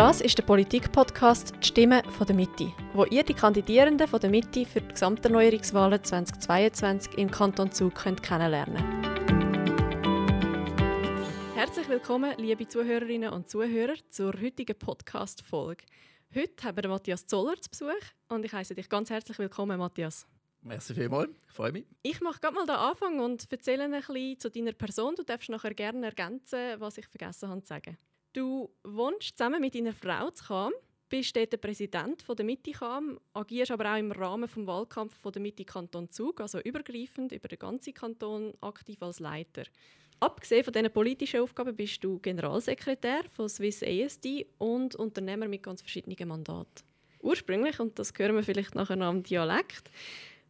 Das ist der Politik-Podcast «Die Stimme von der Mitte», wo ihr die Kandidierenden von der Mitte für die Gesamterneuerungswahlen 2022 im Kanton Zug könnt kennenlernen Herzlich willkommen, liebe Zuhörerinnen und Zuhörer, zur heutigen Podcast-Folge. Heute haben wir Matthias Zoller zu Besuch und ich heiße dich ganz herzlich willkommen, Matthias. Merci vielmals, ich freue mich. Ich mache gerade mal den Anfang und erzähle ein bisschen zu deiner Person. Du darfst nachher gerne ergänzen, was ich vergessen habe zu sagen. Du wohnst zusammen mit deiner Frau zu Cham, bist dort der Präsident der Mitte Cham, agierst aber auch im Rahmen des Wahlkampfs der Mitte Kanton Zug, also übergreifend über den ganzen Kanton aktiv als Leiter. Abgesehen von diesen politischen Aufgaben bist du Generalsekretär von Swiss ASD und Unternehmer mit ganz verschiedenen Mandaten. Ursprünglich, und das hören wir vielleicht nachher am Dialekt,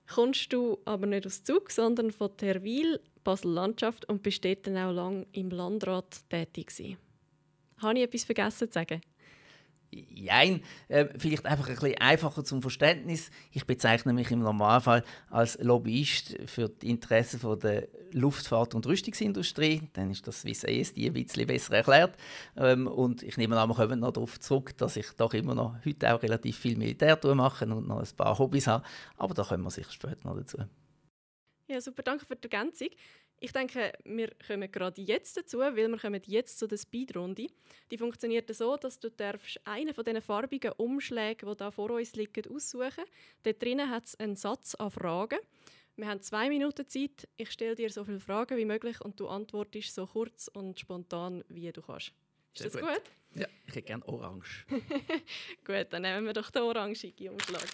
kommst du aber nicht aus Zug, sondern von Terwil, Basel-Landschaft und bist dort dann auch lange im Landrat tätig gewesen. Habe ich etwas vergessen zu sagen? Nein, äh, vielleicht einfach ein bisschen einfacher zum Verständnis. Ich bezeichne mich im Normalfall als Lobbyist für die Interessen von der Luftfahrt- und Rüstungsindustrie. Dann ist das Swiss ESD ein bisschen besser erklärt. Ähm, und ich nehme an, wir kommen noch darauf zurück, dass ich doch immer noch heute auch relativ viel Militär mache und noch ein paar Hobbys habe. Aber da kommen wir sicher später noch dazu. Ja, super, danke für die Ergänzung. Ich denke, wir kommen gerade jetzt dazu, weil wir kommen jetzt zu der Speedrunde. Die funktioniert so, dass du darfst einen von diesen farbigen Umschlägen, die da vor uns liegen, aussuchen. Dort drinnen hat es einen Satz an Fragen. Wir haben zwei Minuten Zeit. Ich stelle dir so viele Fragen wie möglich und du antwortest so kurz und spontan, wie du kannst. Ist Sehr das gut. gut? Ja, ich hätte gerne Orange. gut, dann nehmen wir doch den orangigen Umschlag.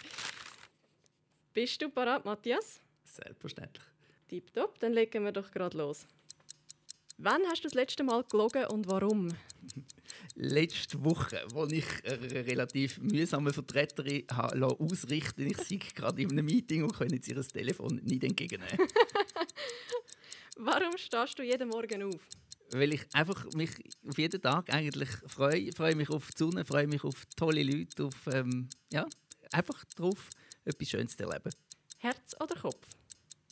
Bist du parat, Matthias? Selbstverständlich. Tipptopp, dann legen wir doch gerade los. Wann hast du das letzte Mal gelogen und warum? Letzte Woche, als ich eine relativ mühsame Vertreterin habe ausrichten ich sei gerade in einem Meeting und kann jetzt ihr Telefon nicht entgegennehmen. warum stehst du jeden Morgen auf? Weil ich einfach mich auf jeden Tag eigentlich freue. freue mich auf die Sonne, freue mich auf tolle Leute, auf, ähm, ja, einfach darauf, etwas Schönes zu erleben. Herz oder Kopf?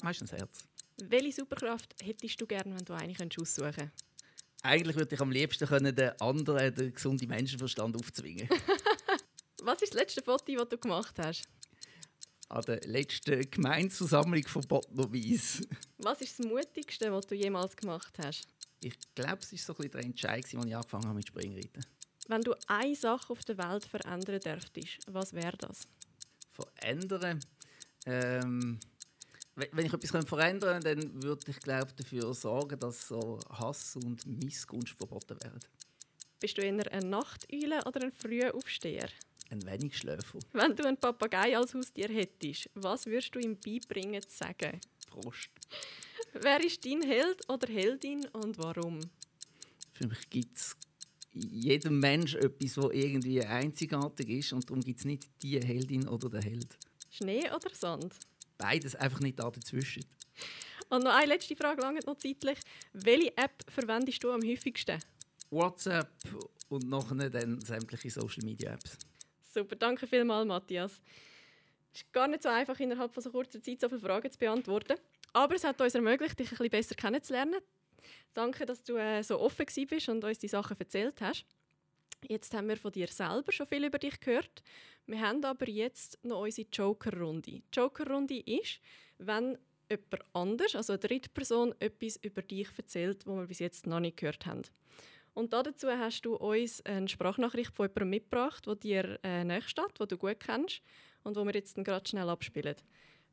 Meistens Herz. Welche Superkraft hättest du gerne, wenn du eine aussuchen könntest? Eigentlich würde ich am liebsten können, den anderen den gesunden Menschenverstand aufzwingen. Was ist das letzte Foto, das du gemacht hast? An der letzten Gemeindeversammlung von Bottnerwies. Was ist das Mutigste, was du jemals gemacht hast? Ich glaube, es war so ein bisschen der Entscheid, als ich angefangen habe mit Springreiten. Wenn du eine Sache auf der Welt verändern dürftest, was wäre das? Verändern? Ähm wenn ich etwas verändern könnte, dann würde ich glaube dafür sorgen, dass so Hass und Missgunst verboten werden. Bist du eher ein Nachteule oder ein früher Aufsteher? Ein wenig Schläfer. Wenn du einen Papagei als Haustier hättest, was würdest du ihm beibringen zu sagen? Prost. Wer ist dein Held oder Heldin und warum? Für mich gibt es jedem Mensch etwas, das irgendwie einzigartig ist und darum gibt es nicht die Heldin oder den Held. Schnee oder Sand? Beides, einfach nicht da dazwischen. Und noch eine letzte Frage, lange noch zeitlich. Welche App verwendest du am häufigsten? WhatsApp und nachher dann sämtliche Social Media Apps. Super, danke vielmals, Matthias. Es ist gar nicht so einfach, innerhalb von so kurzer Zeit so viele Fragen zu beantworten. Aber es hat uns ermöglicht, dich ein bisschen besser kennenzulernen. Danke, dass du äh, so offen bist und uns die Sachen erzählt hast. Jetzt haben wir von dir selber schon viel über dich gehört. Wir haben aber jetzt noch unsere Joker-Runde. Die Joker-Runde ist, wenn jemand anders, also eine dritte Person, etwas über dich erzählt, was wir bis jetzt noch nicht gehört haben. Und dazu hast du uns eine Sprachnachricht von jemandem mitgebracht, der dir äh, näher steht, den du gut kennst und wo wir jetzt gerade schnell abspielen.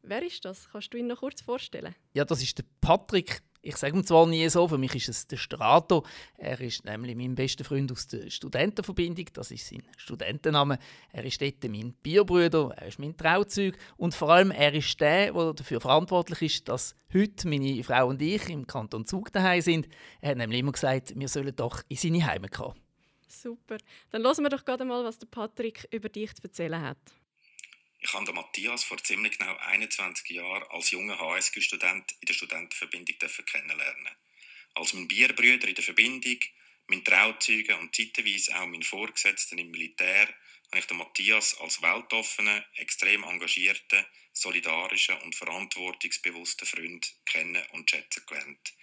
Wer ist das? Kannst du ihn noch kurz vorstellen? Ja, das ist der Patrick. Ich sage ihm zwar nie so, für mich ist es der Strato. Er ist nämlich mein bester Freund aus der Studentenverbindung, das ist sein Studentenname. Er ist dort mein Bierbruder, er ist mein Trauzeug und vor allem er ist der, der dafür verantwortlich ist, dass heute meine Frau und ich im Kanton Zug daheim sind. Er hat nämlich immer gesagt, wir sollen doch in seine Heimat kommen. Super. Dann hören wir doch gerade mal, was der Patrick über dich zu erzählen hat. Ich habe Matthias vor ziemlich genau 21 Jahren als junger HSG-Student in der Studentenverbindung kennenlernen. Als mein Bierbrüder in der Verbindung, mein Trauzeuge und zeitweise auch mein Vorgesetzter im Militär habe ich den Matthias als weltoffenen, extrem engagierten, solidarischen und verantwortungsbewussten Freund kennen und schätzen gelernt.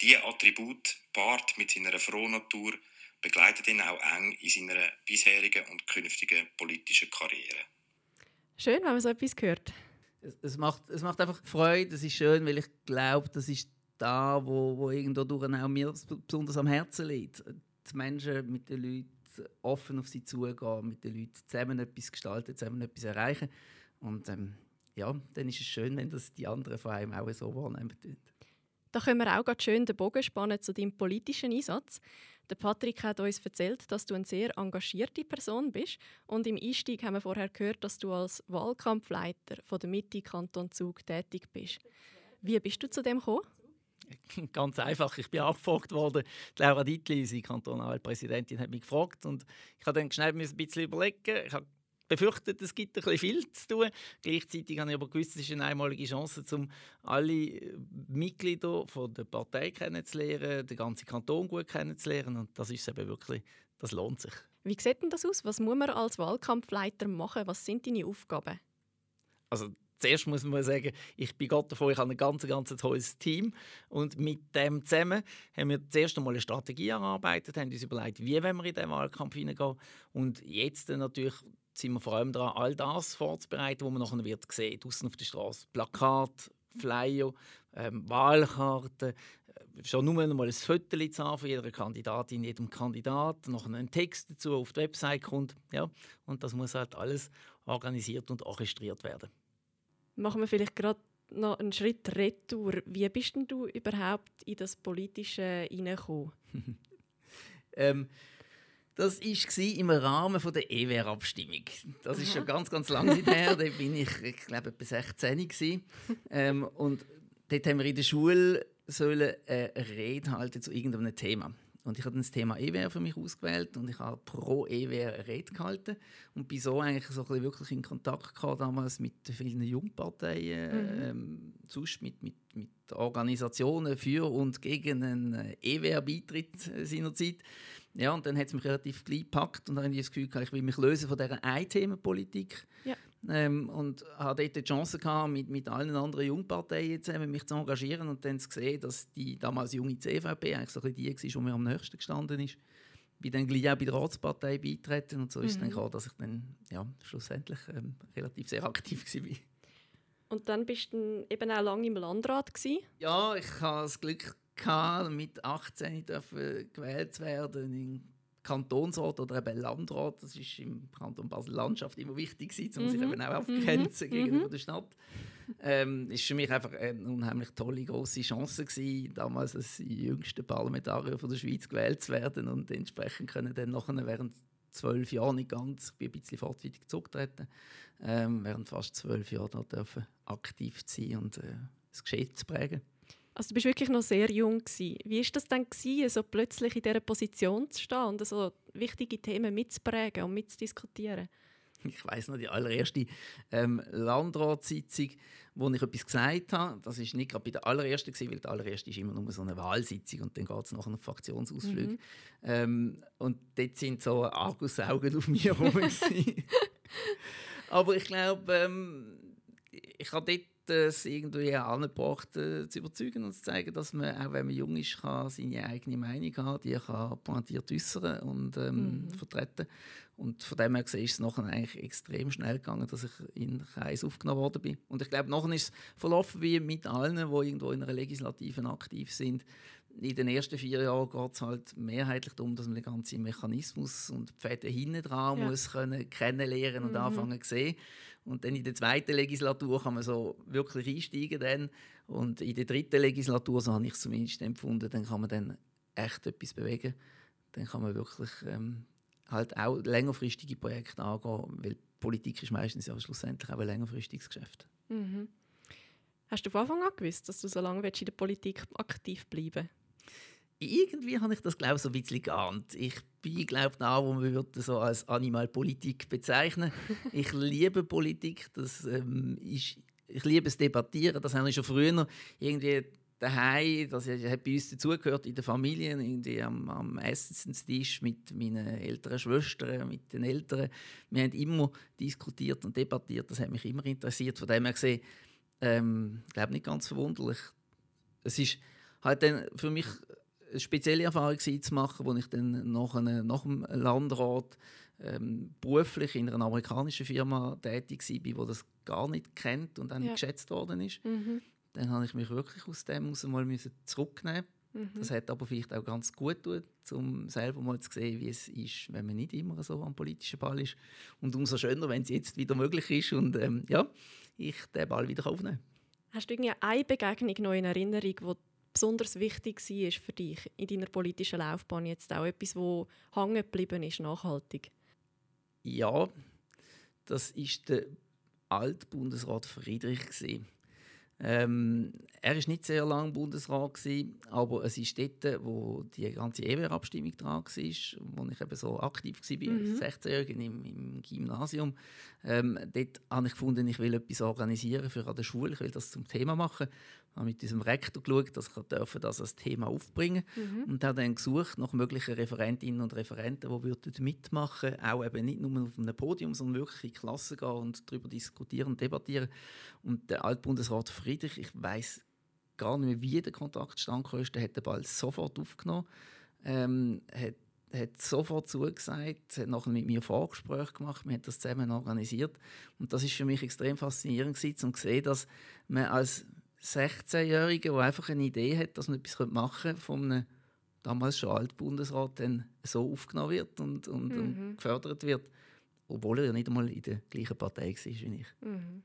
Diese Attribut, paart mit seiner Frohnatur, begleitet ihn auch eng in seiner bisherigen und künftigen politischen Karriere. Schön, wenn man so etwas hört. Es, es, macht, es macht einfach Freude, es ist schön, weil ich glaube, das ist da, wo, wo irgendwo durch auch mir besonders am Herzen liegt. Die Menschen mit den Leuten offen auf sie zugehen, mit den Leuten zusammen etwas gestalten, zusammen etwas erreichen. Und ähm, ja, dann ist es schön, wenn das die anderen von einem auch so wahrnehmen. Da können wir auch ganz schön den Bogen spannen zu deinem politischen Einsatz. Der Patrick hat uns erzählt, dass du eine sehr engagierte Person bist. Und im Einstieg haben wir vorher gehört, dass du als Wahlkampfleiter von der Mitte Kanton Zug tätig bist. Wie bist du zu dem gekommen? Ganz einfach. Ich bin angefragt worden. Die Laura Dietli, unsere Kantonalpräsidentin, hat mich gefragt. Und ich habe dann schnell ein bisschen überlegen. Ich habe befürchtet, es gibt ein bisschen viel zu tun. Gleichzeitig habe ich aber gewusst, es ist eine einmalige Chance, um alle Mitglieder von der Partei kennenzulernen, den ganzen Kanton gut kennenzulernen. Und das ist eben wirklich, das lohnt sich. Wie sieht denn das aus? Was muss man als Wahlkampfleiter machen? Was sind deine Aufgaben? Also zuerst muss man sagen, ich bin Gott davon, ich habe ein ganz, ganz tolles Team. Und mit dem zusammen haben wir zuerst einmal eine Strategie erarbeitet, haben uns überlegt, wie wir in den Wahlkampf hineingehen. Und jetzt natürlich sind wir vor allem daran, all das vorzubereiten, was man nachher wird sehen, draußen auf der Straße. Plakat, Flyer, ähm, Wahlkarten, äh, schon nur mal ein Foto zu von jeder Kandidatin, jedem Kandidat, noch einen Text dazu auf die Website kommt. Ja, und das muss halt alles organisiert und orchestriert werden. Machen wir vielleicht gerade noch einen Schritt retour. Wie bist denn du überhaupt in das Politische hineingekommen? ähm, das war im Rahmen der EWR-Abstimmung. Das ist schon ganz, ganz lange her. da bin ich, ich glaube, etwa 16 ähm, Und dort haben wir in der Schule sollen eine Rede halten zu irgendeinem Thema. Und ich habe das Thema EWR für mich ausgewählt und ich habe pro EWR eine Rede gehalten und bin so eigentlich so ein wirklich in Kontakt gehabt damals mit vielen Jungparteien, mhm. ähm, sonst mit, mit, mit Organisationen für und gegen einen EWR-Beitritt äh, seinerzeit. Ja, und dann hat es mich relativ gleich gepackt und dann habe ich das Gefühl, ich will mich lösen von dieser Ein-Themen-Politik. Ja. Ähm, und hatte dort die Chance gehabt, mit, mit allen anderen Jungparteien zusammen mich zu engagieren und dann zu sehen, dass die damals junge CVP eigentlich so ein die war, die mir am nächsten gestanden ist. Ich bin dann gleich auch bei der Ratspartei beitreten und so ist es dann mhm. gekommen, dass ich dann ja, schlussendlich ähm, relativ sehr aktiv war. Und dann bist du eben auch lange im Landrat gewesen? Ja, ich habe das Glück gehabt, mit 18 gewählt zu werden im Kantonsrat oder eben Landrat. Das ist im Kanton Basel-Landschaft immer wichtig, um mhm. sich eben auch mhm. gegenüber mhm. der Stadt. Ähm, ist für mich einfach eine unheimlich tolle, große Chance gewesen, damals als jüngster Parlamentarier von der Schweiz gewählt zu werden und entsprechend können dann nachher während zwölf Jahren nicht ganz, ich bin ein bisschen fortwährend zurückgetreten, ähm, während fast zwölf Jahren dürfen aktiv zu sein und äh, das Geschehen zu prägen. Also du bist wirklich noch sehr jung gewesen. Wie ist das dann gewesen, so plötzlich in dieser Position zu stehen und so wichtige Themen mitzuprägen und mitzudiskutieren? Ich weiß noch die allererste ähm, Landratssitzung, wo ich etwas gesagt habe. Das ist nicht gerade bei der allerersten gewesen, weil die allererste ist immer nur so eine Wahlsitzung und dann geht es nachher auf Fraktionsausflug. Mhm. Ähm, und dort sind so Argusaugen auf mir herum. Aber ich glaube, ähm, ich habe dort das irgendwie angebracht, äh, zu überzeugen und zu zeigen, dass man, auch wenn man jung ist, kann seine eigene Meinung haben die kann pointiert äußern und ähm, mhm. vertreten. Und von dem her gesehen ist es nachher eigentlich extrem schnell gegangen, dass ich in den Kreis aufgenommen worden bin. Und ich glaube, nachher ist es verlaufen wie mit allen, die irgendwo in einer Legislative aktiv sind. In den ersten vier Jahren geht es halt mehrheitlich darum, dass man den ganzen Mechanismus und die Fäden hinten dran ja. muss können kennenlernen und mhm. anfangen zu sehen. Und dann in der zweiten Legislatur kann man so wirklich einsteigen. Dann. Und in der dritten Legislatur, so habe ich es zumindest empfunden, dann kann man dann echt etwas bewegen. Dann kann man wirklich ähm, halt auch längerfristige Projekte angehen, weil Politik ist meistens ja schlussendlich auch ein längerfristiges Geschäft. Mhm. Hast du von Anfang an gewusst, dass du so lange in der Politik aktiv bleiben willst? Irgendwie habe ich das glaube so ein bisschen geahnt. Ich bin glaube da, wo man würde so als Animalpolitik bezeichnen. ich liebe Politik, das ähm, ist, ich liebe es debattieren. Das habe ich schon früher irgendwie daheim, das hat bei uns dazugehört in der Familie, irgendwie am, am Essenstisch mit meinen älteren Schwestern, mit den Eltern. Wir haben immer diskutiert und debattiert. Das hat mich immer interessiert. Von dem her gesehen, ähm, glaube nicht ganz verwunderlich. Es ist halt dann für mich eine spezielle Erfahrung zu machen, wo ich dann nach, einem, nach dem Landrat ähm, beruflich in einer amerikanischen Firma tätig war, die das gar nicht kennt und auch nicht ja. geschätzt worden ist. Mhm. Dann habe ich mich wirklich aus dem heraus mal zurücknehmen mhm. Das hat aber vielleicht auch ganz gut getan, um selber mal zu sehen, wie es ist, wenn man nicht immer so am politischen Ball ist. Und umso schöner, wenn es jetzt wieder möglich ist und ähm, ja, ich den Ball wieder aufnehmen Hast du irgendwie eine Begegnung noch in Erinnerung, die besonders wichtig war für dich in deiner politischen Laufbahn jetzt auch? Etwas, das hängen geblieben ist, nachhaltig? Ja, das war der Altbundesrat Friedrich. Ähm, er war nicht sehr lange Bundesrat, gewesen, aber es ist dort, wo die ganze EWR-Abstimmung dran war, wo ich eben so aktiv war, mhm. als 16-Jähriger im, im, Gymnasium. Ähm, dort habe ich gefunden, ich will etwas organisieren für an der Schule, ich will das zum Thema machen habe mit unserem Rektor geschaut, dass ich dürfen, das als Thema aufbringen mhm. und habe dann gesucht nach möglichen Referentinnen und Referenten, die würden mitmachen auch eben nicht nur auf einem Podium, sondern wirklich in Klassen gehen und darüber diskutieren und debattieren. Und der Altbundesrat Friedrich, ich weiß gar nicht mehr, wie der Kontakt stand, der hat den Ball sofort aufgenommen, ähm, hat hat sofort zugesagt, hat nachher mit mir Vorgespräche gemacht, wir haben das zusammen organisiert und das ist für mich extrem faszinierend gewesen, um zu sehen, dass man als 16-Jährigen, der einfach eine Idee hat, dass man etwas machen könnte, von einem damals schon Altbundesrat dann so aufgenommen wird und, und, mhm. und, gefördert wird, obwohl er ja nicht einmal in der gleichen Partei war wie ich. Mhm.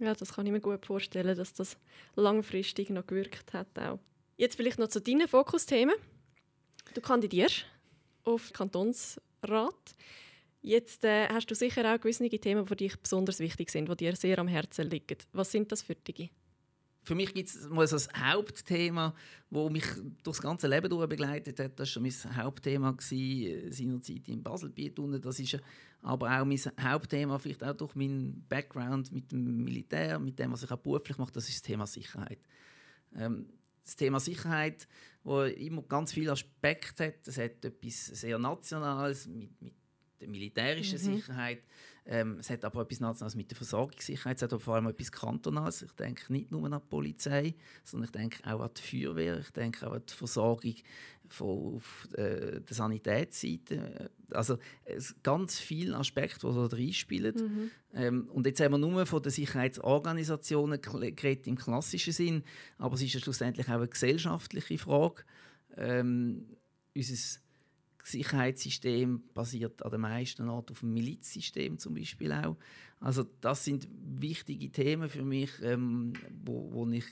Ja, das kann ich mir gut vorstellen, dass das langfristig noch gewirkt hat. Auch. Jetzt vielleicht noch zu deinen Fokusthemen. Du kandidierst auf Kantonsrat. Jetzt äh, hast du sicher auch gewisse Themen, die dich besonders wichtig sind, die dir sehr am Herzen liegen. Was sind das für dich? Für mich gibt es mal so ein Hauptthema, das mich durch das ganze Leben durch begleitet hat. Das war mein Hauptthema gewesen, äh, seinerzeit in Baselbiet. Das ist aber auch mein Hauptthema, vielleicht auch durch meinen Background mit dem Militär, mit dem, was ich auch beruflich mache, das ist das Thema Sicherheit. Ähm, das Thema Sicherheit, wo immer ganz viele Aspekte hat. Es hat etwas sehr Nationales mit, mit der militärischen mhm. Sicherheit. Ähm, es hat aber etwas Nationales mit der Versorgungssicherheit. Es hat aber vor allem etwas Kantonales. Ich denke nicht nur an die Polizei, sondern ich denke auch an die Feuerwehr. Ich denke auch an die Versorgung von, auf äh, der Sanitätsseite. Also es ganz viele Aspekte, die da reinspielen. Mhm. Ähm, und jetzt haben wir nur von den Sicherheitsorganisationen geredet im klassischen Sinn, aber es ist ja schlussendlich auch eine gesellschaftliche Frage. Ähm, unser Sicherheitssystem basiert an den meisten Orten auf dem Milizsystem zum Beispiel auch. Also das sind wichtige Themen für mich, ähm, wo, wo ich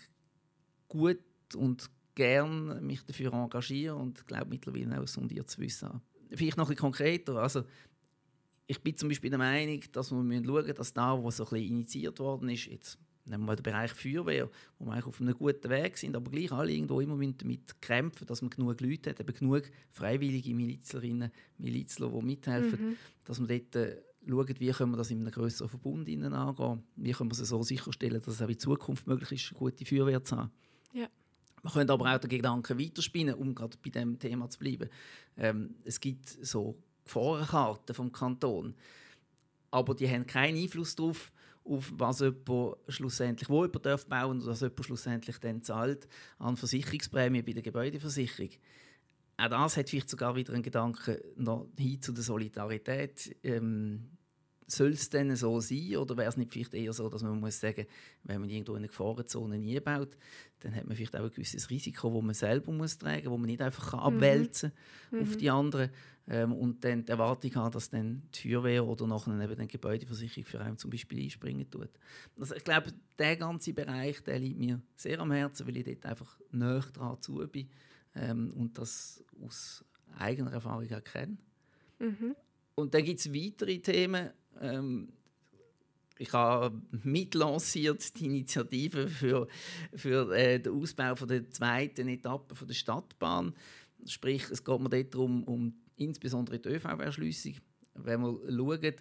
gut und gern mich dafür engagiere und glaube mittlerweile auch sondiert zu wissen. Vielleicht noch ein konkreter. Also ich bin zum Beispiel der Meinung, dass wir schauen müssen, dass da, wo so ein bisschen initiiert worden ist, jetzt nehmen wir mal den Bereich Feuerwehr, wo wir eigentlich auf einem guten Weg sind, aber gleich alle irgendwo immer damit kämpfen, dass man genug Leute hat, eben genug freiwillige Milizlerinnen, Milizler, die mithelfen, mhm. dass man dort äh, schauen, wie können wir das in einem größeren Verbund angehen, wie können wir es so sicherstellen, dass es auch in Zukunft möglich ist, eine gute Feuerwehr zu haben. Ja. Man könnte aber auch den Gedanken weiterspinnen, um gerade bei dem Thema zu bleiben. Ähm, es gibt so Gefahrenkarten vom Kanton, aber die haben keinen Einfluss darauf, auf was jemand schlussendlich, wo jemand darf oder was jemand schlussendlich dann zahlt an Versicherungsprämie bei der Gebäudeversicherung. Auch das hat vielleicht sogar wieder einen Gedanken noch hin zu der Solidarität. Ähm, soll es denn so sein oder wäre es nicht vielleicht eher so, dass man muss sagen, wenn man irgendwo in eine Gefahrenzone einbaut, dann hat man vielleicht auch ein gewisses Risiko, das man selber muss tragen, wo man nicht einfach kann mhm. abwälzen mhm. auf die anderen ähm, und dann die Erwartung haben, dass dann die Feuerwehr oder nachher eben die Gebäudeversicherung für einen zum Beispiel einspringen tut. Also ich glaube, der ganze Bereich, der liegt mir sehr am Herzen, weil ich dort einfach näher dran zu bin ähm, und das aus eigener Erfahrung auch kenne. Mhm. Und dann gibt es weitere Themen, ähm, ich habe mitlanciert die Initiative für, für äh, den Ausbau von der zweiten Etappe von der Stadtbahn. Sprich, es geht mir dort darum, um insbesondere die ÖV-Erschliessung. Wenn wir schauen,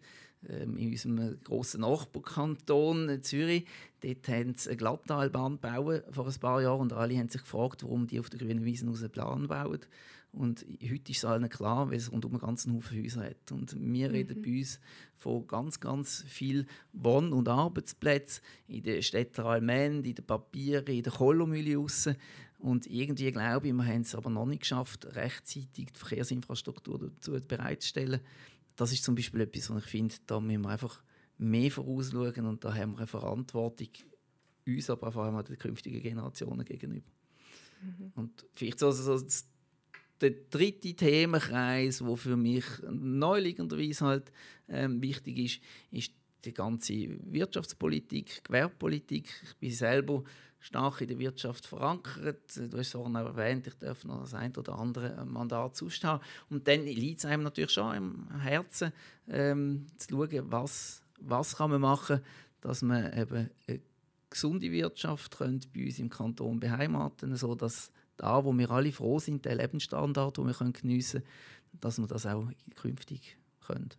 ähm, in unserem grossen Nachbarkanton Zürich, dort haben sie eine Glattalbahn gebaut vor ein paar Jahren und alle haben sich gefragt, warum die auf der grünen Wiese einen Plan bauen. Und heute ist es allen klar, weil es rundum einen ganzen Haufen Häuser hat. Und wir mhm. reden bei uns von ganz, ganz viel Wohn- und Arbeitsplätzen in den Städten Almend, in den Papieren, in der Kolomühle Und irgendwie glaube ich, wir haben es aber noch nicht geschafft, rechtzeitig die Verkehrsinfrastruktur dazu bereitzustellen. Das ist zum Beispiel etwas, was ich finde, da müssen wir einfach mehr vorausschauen und da haben wir eine Verantwortung uns, aber vor allem auch den künftigen Generationen gegenüber. Mhm. Und vielleicht so, so der dritte Themenkreis, der für mich neuliegenderweise halt ähm, wichtig ist, ist die ganze Wirtschaftspolitik, Gewerbepolitik. Ich bin selber stark in der Wirtschaft verankert. Du hast es auch erwähnt, ich darf noch das ein oder andere Mandat zustehen. Und dann liegt es einem natürlich schon im Herzen, ähm, zu schauen, was, was kann man machen dass man eben eine gesunde Wirtschaft bei uns im Kanton beheimaten kann, sodass da, wo wir alle froh sind, der Lebensstandard, den wir geniessen können, dass wir das auch künftig können.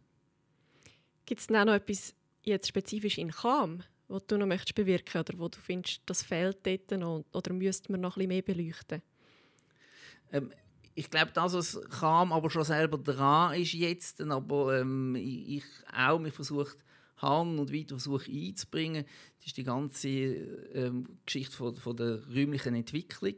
Gibt es noch etwas jetzt spezifisch in Cham, was du noch möchtest bewirken oder wo du findest, das fehlt dort noch oder müsste man noch ein bisschen mehr beleuchten? Ähm, ich glaube, das, was Cham aber schon selber dran ist jetzt, aber ähm, ich, auch, wir versucht Hand und weiter versuche einzubringen, das ist die ganze ähm, Geschichte von, von der räumlichen Entwicklung.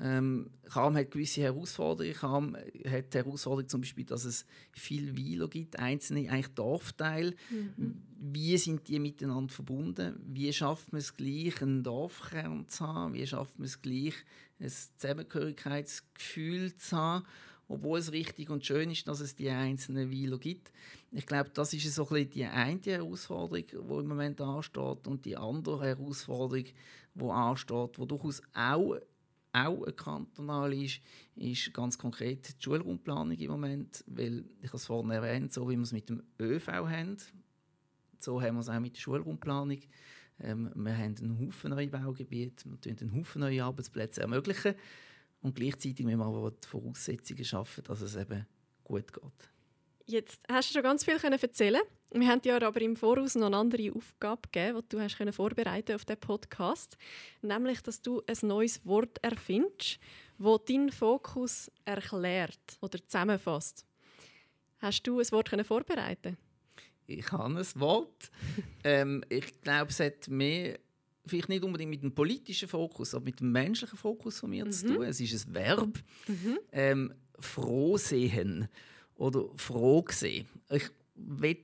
Ähm, Cham hat gewisse Herausforderungen. Cham hat die Herausforderung zum Beispiel, dass es viele Weiler gibt, einzelne eigentlich Dorfteile. Mhm. Wie sind die miteinander verbunden? Wie schafft man es gleich, einen Dorfkern zu haben? Wie schafft man es gleich, ein Zusammengehörigkeitsgefühl zu haben? Obwohl es richtig und schön ist, dass es die einzelnen Weiler gibt. Ich glaube, das ist so ein die eine Herausforderung, die im Moment ansteht. Und die andere Herausforderung, die ansteht, die durchaus auch auch eine kantonale ist, ist ganz konkret die Schulraumplanung im Moment, weil, ich es vorhin erwähnt, so wie wir es mit dem ÖV haben, so haben wir es auch mit der Schulraumplanung. Ähm, wir haben einen Haufen neue Baugebiete, wir ermöglichen einen Haufen neue Arbeitsplätze ermöglichen und gleichzeitig müssen wir aber die Voraussetzungen schaffen, dass es eben gut geht. Jetzt hast du schon ganz viel erzählen wir haben dir aber im Voraus noch eine andere Aufgabe gegeben, die du hast vorbereiten auf diesen Podcast. Nämlich, dass du ein neues Wort erfindest, das deinen Fokus erklärt oder zusammenfasst. Hast du ein Wort vorbereiten Ich habe ein Wort. ähm, ich glaube, es hat mehr vielleicht nicht unbedingt mit dem politischen Fokus, aber mit dem menschlichen Fokus von mir mhm. zu tun. Es ist ein Verb. Mhm. Ähm, froh sehen oder froh sehen. Ich will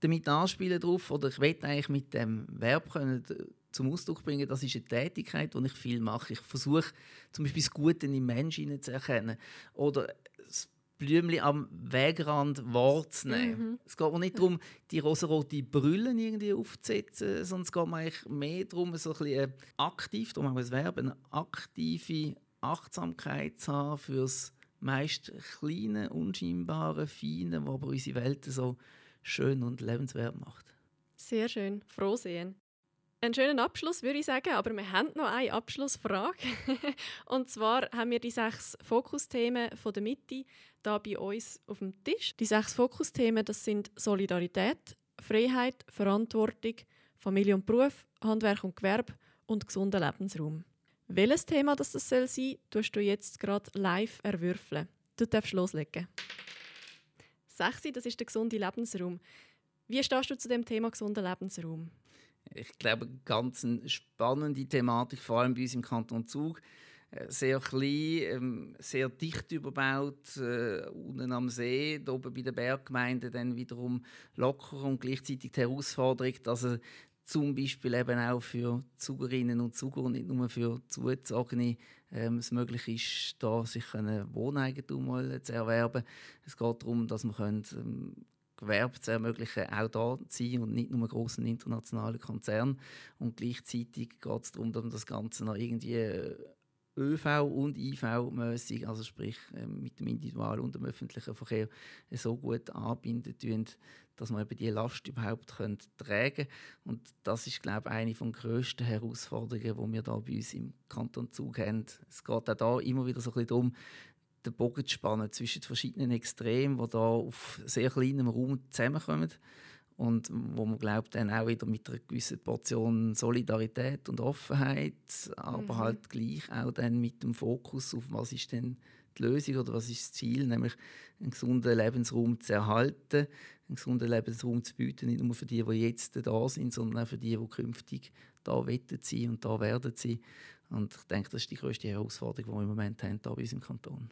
damit anspielen drauf oder ich will eigentlich mit dem Verb können zum Ausdruck bringen, das ist eine Tätigkeit, die ich viel mache. Ich versuche zum Beispiel das Gute im Menschen zu erkennen oder das Blümchen am Wegrand wahrzunehmen. Mhm. Es geht mir nicht darum, die rosarote Brille irgendwie aufzusetzen, sondern es geht mir eigentlich mehr darum, so ein bisschen aktiv, darum auch das Verb, eine aktive Achtsamkeit zu haben für das meist kleine, unscheinbare, feine, was aber unsere Welt so schön und lebenswert macht. Sehr schön, froh sehen. Einen schönen Abschluss würde ich sagen, aber wir haben noch eine Abschlussfrage. und zwar haben wir die sechs Fokusthemen von der Mitte da bei uns auf dem Tisch. Die sechs Fokusthemen, das sind Solidarität, Freiheit, Verantwortung, Familie und Beruf, Handwerk und Gewerbe und gesunder Lebensraum. Welches Thema das, soll sein, tust du jetzt gerade live erwürfeln. Du darfst loslegen. 6, das ist der gesunde Lebensraum. Wie stehst du zu dem Thema gesunder Lebensraum? Ich glaube, ganz eine spannende Thematik, vor allem bei uns im Kanton Zug. Äh, sehr klein, ähm, sehr dicht überbaut, äh, unten am See, oben bei den Berggemeinden dann wiederum locker und gleichzeitig die Herausforderung, dass er zum Beispiel eben auch für Zugerinnen und Zuger und nicht nur für Zugezogene ähm, es möglich ist, da sich ein Wohneigentum mal zu erwerben. Es geht darum, dass man können, ähm, Gewerbe zu ermöglichen, auch da zu sein und nicht nur großen internationalen Konzernen. Und gleichzeitig geht es darum, dass man das Ganze noch irgendwie äh, ÖV- und IV-mäßig, also sprich ähm, mit dem Individual- und dem öffentlichen Verkehr, so gut anbinden tun, dass man eben die Last überhaupt tragen können. Und das ist, glaube ich, eine der grössten Herausforderungen, die wir da bei uns im Kanton Zug haben. Es geht auch da immer wieder so ein bisschen darum, den Bogen zu spannen zwischen den verschiedenen Extremen, die da auf sehr kleinem Raum zusammenkommen und wo man glaubt dann auch wieder mit einer gewissen Portion Solidarität und Offenheit, aber mhm. halt gleich auch dann mit dem Fokus auf was ist denn die Lösung oder was ist das Ziel, nämlich einen gesunden Lebensraum zu erhalten, einen gesunden Lebensraum zu bieten, nicht nur für die, die jetzt da sind, sondern auch für die, die künftig da werden sein und da werden sein. Und ich denke, das ist die größte Herausforderung, die wir im Moment haben hier bei uns im Kanton.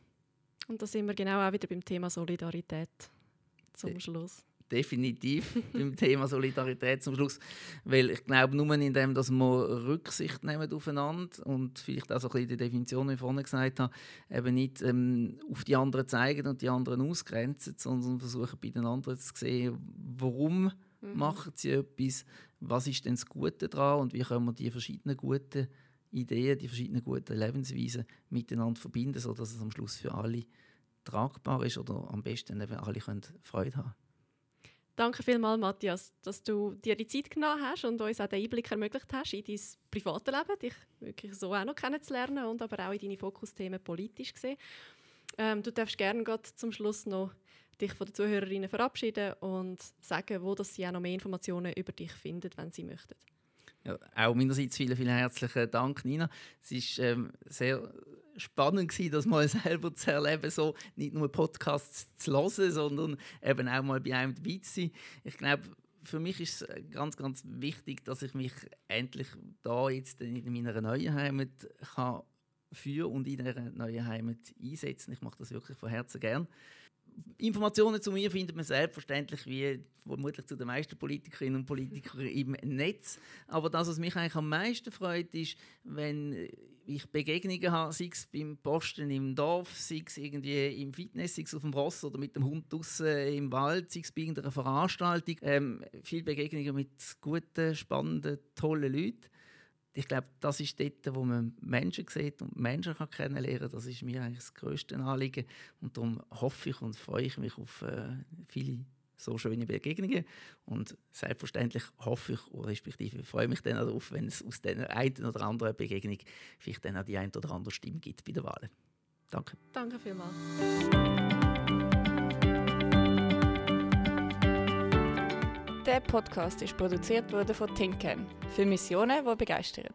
Und da sind wir genau auch wieder beim Thema Solidarität zum Schluss definitiv beim Thema Solidarität zum Schluss. Weil ich glaube, nur indem dass wir Rücksicht nehmen aufeinander und vielleicht auch so ein bisschen die Definition, wie ich vorhin gesagt habe, eben nicht ähm, auf die anderen zeigen und die anderen ausgrenzen, sondern versuchen bei den anderen zu sehen, warum mhm. machen sie etwas, was ist denn das Gute daran und wie können wir die verschiedenen guten Ideen, die verschiedenen guten Lebensweisen miteinander verbinden, sodass es am Schluss für alle tragbar ist oder am besten eben alle können Freude haben Danke vielmals, Matthias, dass du dir die Zeit genommen hast und uns auch den Einblick ermöglicht hast in dein privates Leben, dich wirklich so auch noch kennenzulernen und aber auch in deine Fokusthemen politisch gesehen. Ähm, du darfst gerne zum Schluss noch dich von den Zuhörerinnen verabschieden und sagen, wo dass sie auch noch mehr Informationen über dich finden, wenn sie möchten. Ja, auch meinerseits vielen, vielen herzlichen Dank, Nina. Es ist ähm, sehr spannend gewesen, das mal selber zu erleben, so nicht nur Podcasts zu hören, sondern eben auch mal bei einem dabei zu sein. Ich glaube, für mich ist es ganz, ganz wichtig, dass ich mich endlich da jetzt in meiner neuen Heimat kann für und in dieser neuen Heimat einsetzen. Ich mache das wirklich von Herzen gern. Informationen zu mir findet man selbstverständlich wie vermutlich zu den meisten Politikerinnen und Politikern im Netz. Aber das, was mich eigentlich am meisten freut, ist, wenn ich Begegnungen habe, sei es beim Posten im Dorf, sei es irgendwie im Fitness, sei es auf dem Ross oder mit dem Hund draußen im Wald, sei es bei irgendeiner Veranstaltung. Ähm, viele Begegnungen mit guten, spannenden, tollen Leuten ich glaube, das ist dort, wo man Menschen sieht und Menschen kann kennenlernen kann. Das ist mir eigentlich das grösste Anliegen. Und darum hoffe ich und freue ich mich auf äh, viele so schöne Begegnungen. Und selbstverständlich hoffe ich, respektive freue mich dann darauf, wenn es aus dieser einen oder anderen Begegnung vielleicht dann auch die eine oder andere Stimme gibt bei der Wahl. Danke. Danke vielmals. Der Podcast ist produziert worden von Tinken für Missionen, die begeistern.